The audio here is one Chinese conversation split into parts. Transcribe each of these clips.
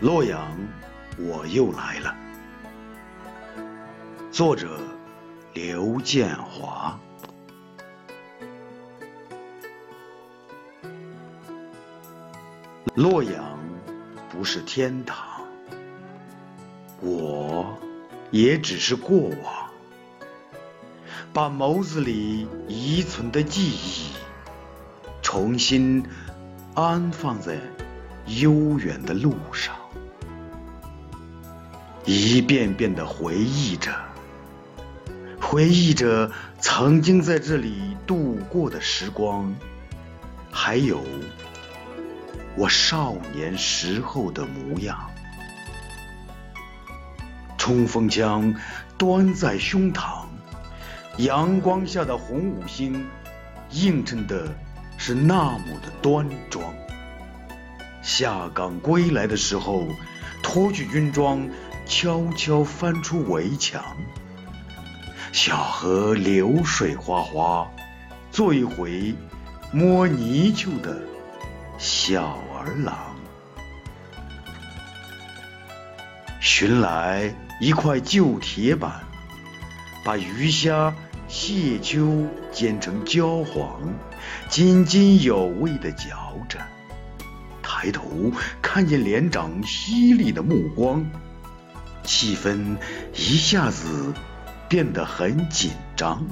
洛阳，我又来了。作者：刘建华。洛阳不是天堂，我也只是过往，把眸子里遗存的记忆重新安放在悠远的路上。一遍遍的回忆着，回忆着曾经在这里度过的时光，还有我少年时候的模样。冲锋枪端在胸膛，阳光下的红五星映衬的是那么的端庄。下岗归来的时候，脱去军装。悄悄翻出围墙，小河流水哗哗，做一回摸泥鳅的小儿郎。寻来一块旧铁板，把鱼虾蟹鳅煎成焦黄，津津有味的嚼着。抬头看见连长犀利的目光。气氛一下子变得很紧张。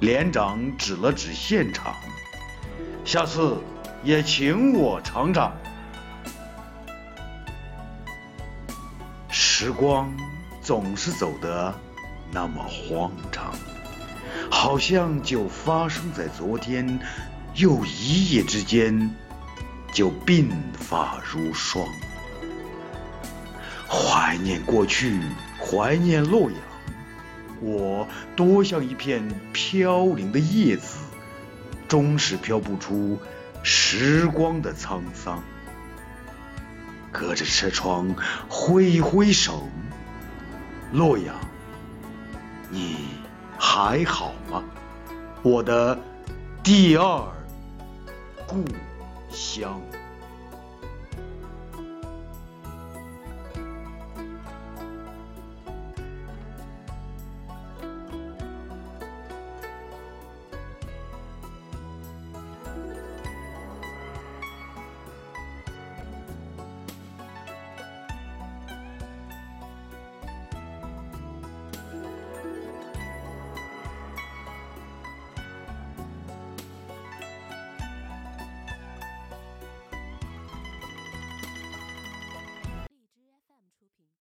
连长指了指现场，下次也请我尝尝。时光总是走得那么慌张，好像就发生在昨天，又一夜之间就鬓发如霜。怀念过去，怀念洛阳，我多像一片飘零的叶子，终是飘不出时光的沧桑。隔着车窗挥一挥手，洛阳，你还好吗？我的第二故乡。